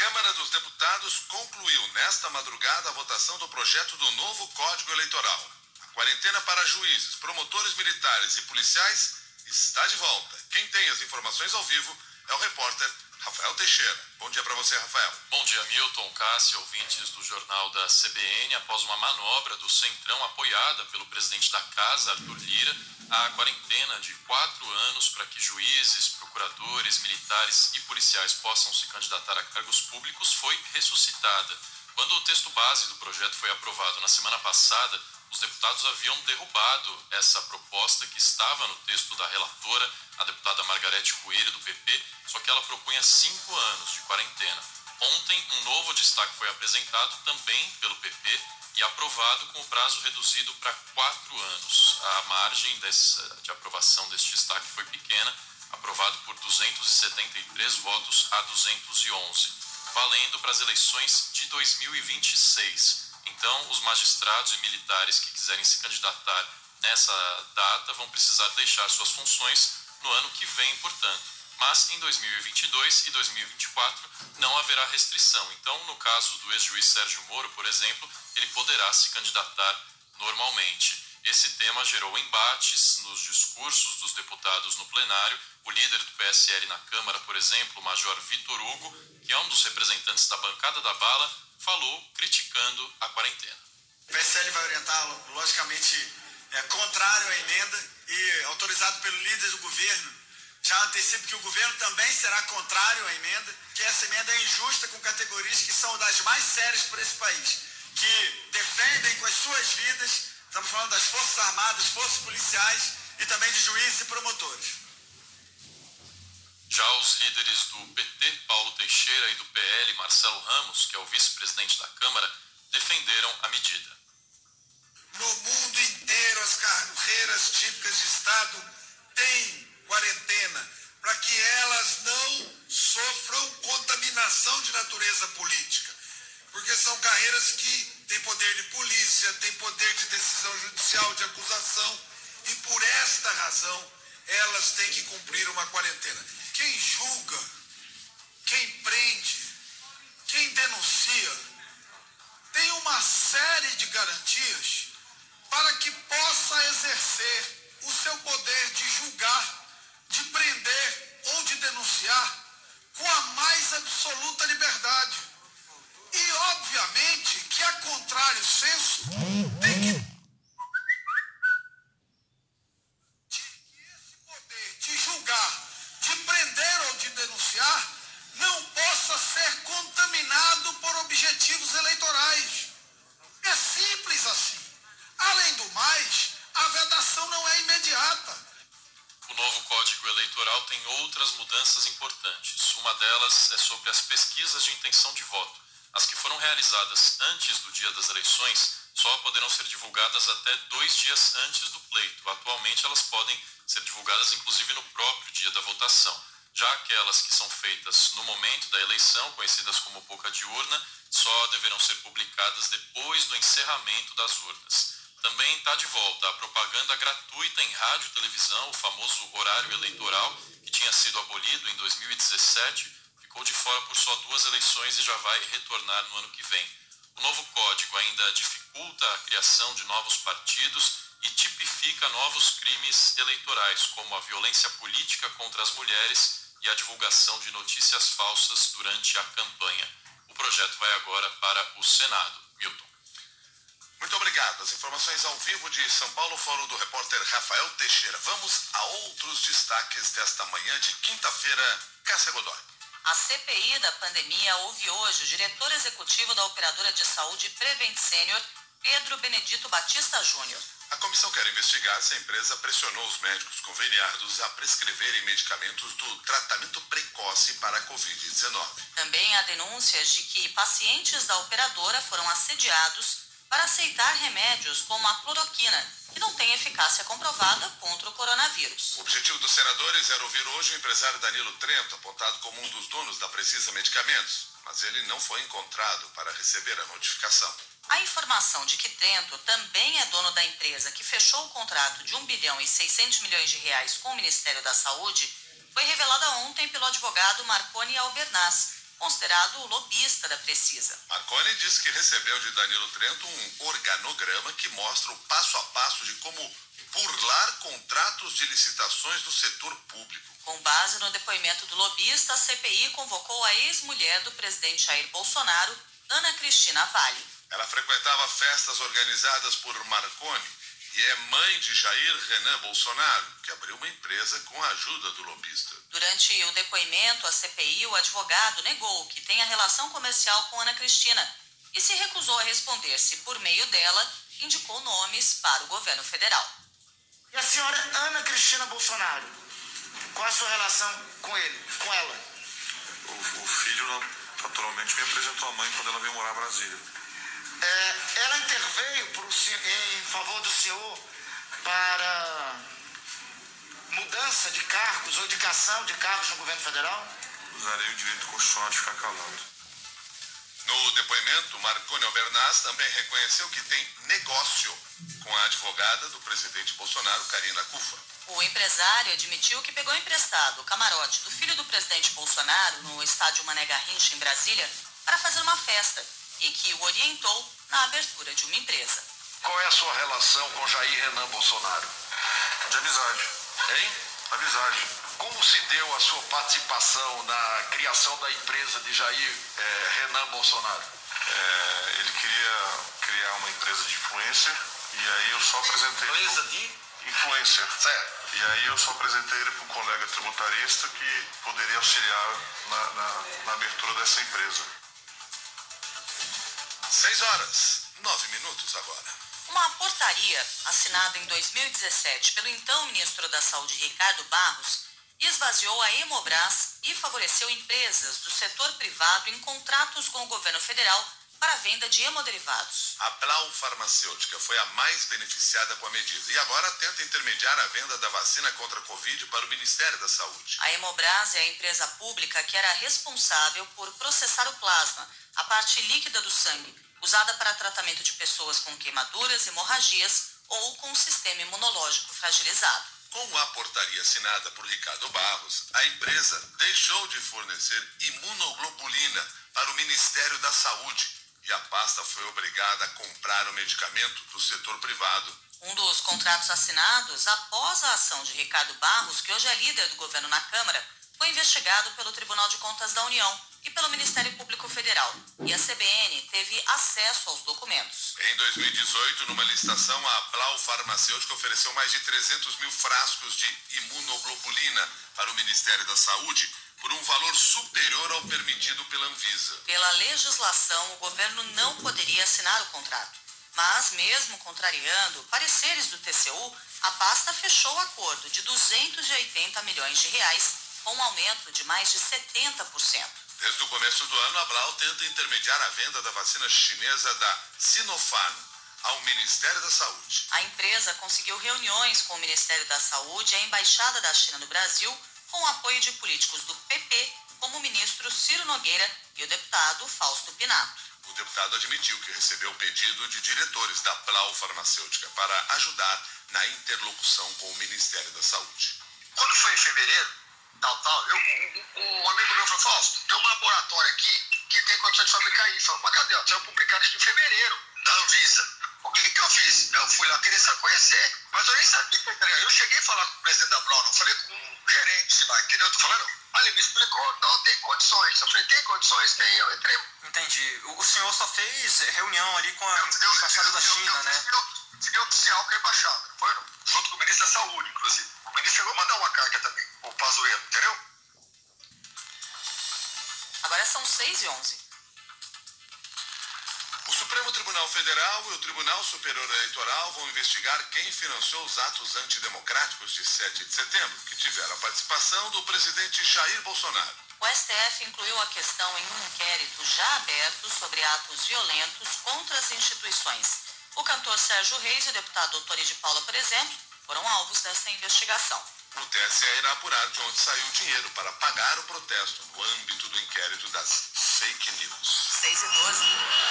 Câmara dos Deputados concluiu nesta madrugada a votação do projeto do novo Código Eleitoral. A quarentena para juízes, promotores militares e policiais está de volta. Quem tem as informações ao vivo é o repórter Rafael Teixeira. Bom dia para você, Rafael. Bom dia, Milton, Cássio, ouvintes do jornal da CBN. Após uma manobra do Centrão apoiada pelo presidente da Casa, Arthur Lira, a quarentena de quatro anos para que juízes, procuradores, militares e policiais possam se candidatar a cargos públicos foi ressuscitada. Quando o texto base do projeto foi aprovado na semana passada, os deputados haviam derrubado essa proposta que estava no texto da relatora, a deputada Margarete Coelho, do PP, só que ela propunha cinco anos de quarentena. Ontem, um novo destaque foi apresentado também pelo PP e aprovado com o prazo reduzido para quatro anos. A margem dessa, de aprovação deste destaque foi pequena, aprovado por 273 votos a 211, valendo para as eleições de 2026. Então, os magistrados e militares que quiserem se candidatar nessa data vão precisar deixar suas funções no ano que vem, portanto. Mas em 2022 e 2024 não haverá restrição. Então, no caso do ex-juiz Sérgio Moro, por exemplo, ele poderá se candidatar normalmente. Esse tema gerou embates nos discursos dos deputados no plenário. O líder do PSL na Câmara, por exemplo, o Major Vitor Hugo, que é um dos representantes da bancada da bala, falou criticando a quarentena. O PSL vai orientar, logicamente, é, contrário à emenda e autorizado pelo líder do governo. Já antecipo que o governo também será contrário à emenda, que essa emenda é injusta com categorias que são das mais sérias para esse país, que defendem com as suas vidas, estamos falando das Forças Armadas, Forças Policiais e também de juízes e promotores. Já os líderes do PT, Paulo Teixeira, e do PL, Marcelo Ramos, que é o vice-presidente da Câmara, defenderam a medida. No mundo inteiro, as carreiras típicas de Estado têm quarentena para que elas não sofram contaminação de natureza política. Porque são carreiras que têm poder de polícia, têm poder de decisão judicial, de acusação, e por esta razão elas têm que cumprir uma quarentena quem julga, quem prende, quem denuncia, tem uma série de garantias para que possa exercer o seu poder de julgar, de prender ou de denunciar com a mais absoluta liberdade. E, obviamente, que a contrário senso mudanças importantes. Uma delas é sobre as pesquisas de intenção de voto. As que foram realizadas antes do dia das eleições só poderão ser divulgadas até dois dias antes do pleito. Atualmente, elas podem ser divulgadas inclusive no próprio dia da votação. Já aquelas que são feitas no momento da eleição, conhecidas como boca de urna, só deverão ser publicadas depois do encerramento das urnas. Também está de volta a propaganda gratuita em rádio e televisão, o famoso horário eleitoral, que tinha sido abolido em 2017, ficou de fora por só duas eleições e já vai retornar no ano que vem. O novo código ainda dificulta a criação de novos partidos e tipifica novos crimes eleitorais, como a violência política contra as mulheres e a divulgação de notícias falsas durante a campanha. O projeto vai agora para o Senado. Milton. Muito obrigado. As informações ao vivo de São Paulo foram do repórter Rafael Teixeira. Vamos a outros destaques desta manhã de quinta-feira. Cássia Godoy. A CPI da pandemia ouve hoje o diretor executivo da operadora de saúde Prevent Senior, Pedro Benedito Batista Júnior. A comissão quer investigar se a empresa pressionou os médicos conveniados a prescreverem medicamentos do tratamento precoce para a Covid-19. Também há denúncias de que pacientes da operadora foram assediados para aceitar remédios como a cloroquina, que não tem eficácia comprovada contra o coronavírus. O objetivo dos senadores era ouvir hoje o empresário Danilo Trento, apontado como um dos donos da Precisa Medicamentos, mas ele não foi encontrado para receber a notificação. A informação de que Trento também é dono da empresa que fechou o contrato de 1 bilhão e 600 milhões de reais com o Ministério da Saúde foi revelada ontem pelo advogado Marconi Albernaz, considerado o lobista da Precisa. Marconi disse que recebeu de Danilo Trento um organograma que mostra o passo a passo de como burlar contratos de licitações do setor público. Com base no depoimento do lobista, a CPI convocou a ex-mulher do presidente Jair Bolsonaro, Ana Cristina Vale. Ela frequentava festas organizadas por Marconi e é mãe de Jair Renan Bolsonaro, que abriu uma empresa com a ajuda do lobista. Durante o depoimento à CPI, o advogado negou que tenha relação comercial com Ana Cristina e se recusou a responder se, por meio dela, indicou nomes para o governo federal. E a senhora Ana Cristina Bolsonaro, qual a sua relação com ele, com ela? O, o filho naturalmente me apresentou a mãe quando ela veio morar em Brasília. É, ela interveio pro, em favor do senhor para mudança de cargos ou indicação de cargos no governo federal? Usarei o direito constitucional de ficar calado. No depoimento, Marconi Albernaz também reconheceu que tem negócio com a advogada do presidente Bolsonaro, Karina Cufa. O empresário admitiu que pegou emprestado o camarote do filho do presidente Bolsonaro no estádio Mané Garrincha, em Brasília, para fazer uma festa e que o orientou na abertura de uma empresa. Qual é a sua relação com Jair Renan Bolsonaro? De amizade. Hein? Amizade. Como se deu a sua participação na criação da empresa de Jair eh, Renan Bolsonaro? É, ele queria criar uma empresa de influência e aí eu só apresentei. Empresa de? Influência. Certo. E aí eu só apresentei ele para um colega tributarista que poderia auxiliar na, na, na abertura dessa empresa. Seis horas, nove minutos agora. Uma portaria assinada em 2017 pelo então ministro da Saúde Ricardo Barros esvaziou a Hemobras e favoreceu empresas do setor privado em contratos com o governo federal para a venda de hemoderivados. A Blau Farmacêutica foi a mais beneficiada com a medida e agora tenta intermediar a venda da vacina contra a Covid para o Ministério da Saúde. A Hemobras é a empresa pública que era responsável por processar o plasma, a parte líquida do sangue, usada para tratamento de pessoas com queimaduras, hemorragias ou com sistema imunológico fragilizado. Com a portaria assinada por Ricardo Barros, a empresa deixou de fornecer imunoglobulina para o Ministério da Saúde e a pasta foi obrigada a comprar o medicamento do setor privado. Um dos contratos assinados após a ação de Ricardo Barros, que hoje é líder do governo na Câmara, foi investigado pelo Tribunal de Contas da União e pelo Ministério Público Federal. E a CBN teve acesso aos documentos. Em 2018, numa licitação, a Blau Farmacêutica ofereceu mais de 300 mil frascos de imunoglobulina para o Ministério da Saúde por um valor superior ao permitido pela Anvisa. Pela legislação, o governo não poderia assinar o contrato. Mas, mesmo contrariando pareceres do TCU, a pasta fechou o acordo de 280 milhões de reais, com um aumento de mais de 70%. Desde o começo do ano, a Blau tenta intermediar a venda da vacina chinesa da Sinopharm ao Ministério da Saúde. A empresa conseguiu reuniões com o Ministério da Saúde e a Embaixada da China no Brasil, com o apoio de políticos do PP, como o ministro Ciro Nogueira e o deputado Fausto Pinato. O deputado admitiu que recebeu pedido de diretores da Blau Farmacêutica para ajudar na interlocução com o Ministério da Saúde. Quando foi em fevereiro, tal, tal, eu, um, um amigo meu falou, Fausto, tem um laboratório aqui que tem condição de fabricar isso. Falei, mas cadê? Saiu publicado isso em fevereiro, da Anvisa. O que, que eu fiz? Eu fui lá querer conhecer, mas eu nem sabia. Eu cheguei a falar com o presidente da Brown, não falei com um gerente lá, entendeu? Eu tô falando, ah, ele me explicou, não, tem condições. Eu falei, tem condições? Tem. Eu entrei. Entendi. O senhor só fez reunião ali com a embaixada da China, eu, né? Eu oficial com a embaixada, foi? Junto com o ministro da Saúde, inclusive. São 6 e 11. O Supremo Tribunal Federal e o Tribunal Superior Eleitoral vão investigar quem financiou os atos antidemocráticos de 7 de setembro, que tiveram a participação do presidente Jair Bolsonaro. O STF incluiu a questão em um inquérito já aberto sobre atos violentos contra as instituições. O cantor Sérgio Reis e o deputado Doutor de Paula, por exemplo, foram alvos dessa investigação. O TSE irá apurar de onde saiu o dinheiro para pagar o protesto no âmbito do inquérito das fake news. 6 e 12.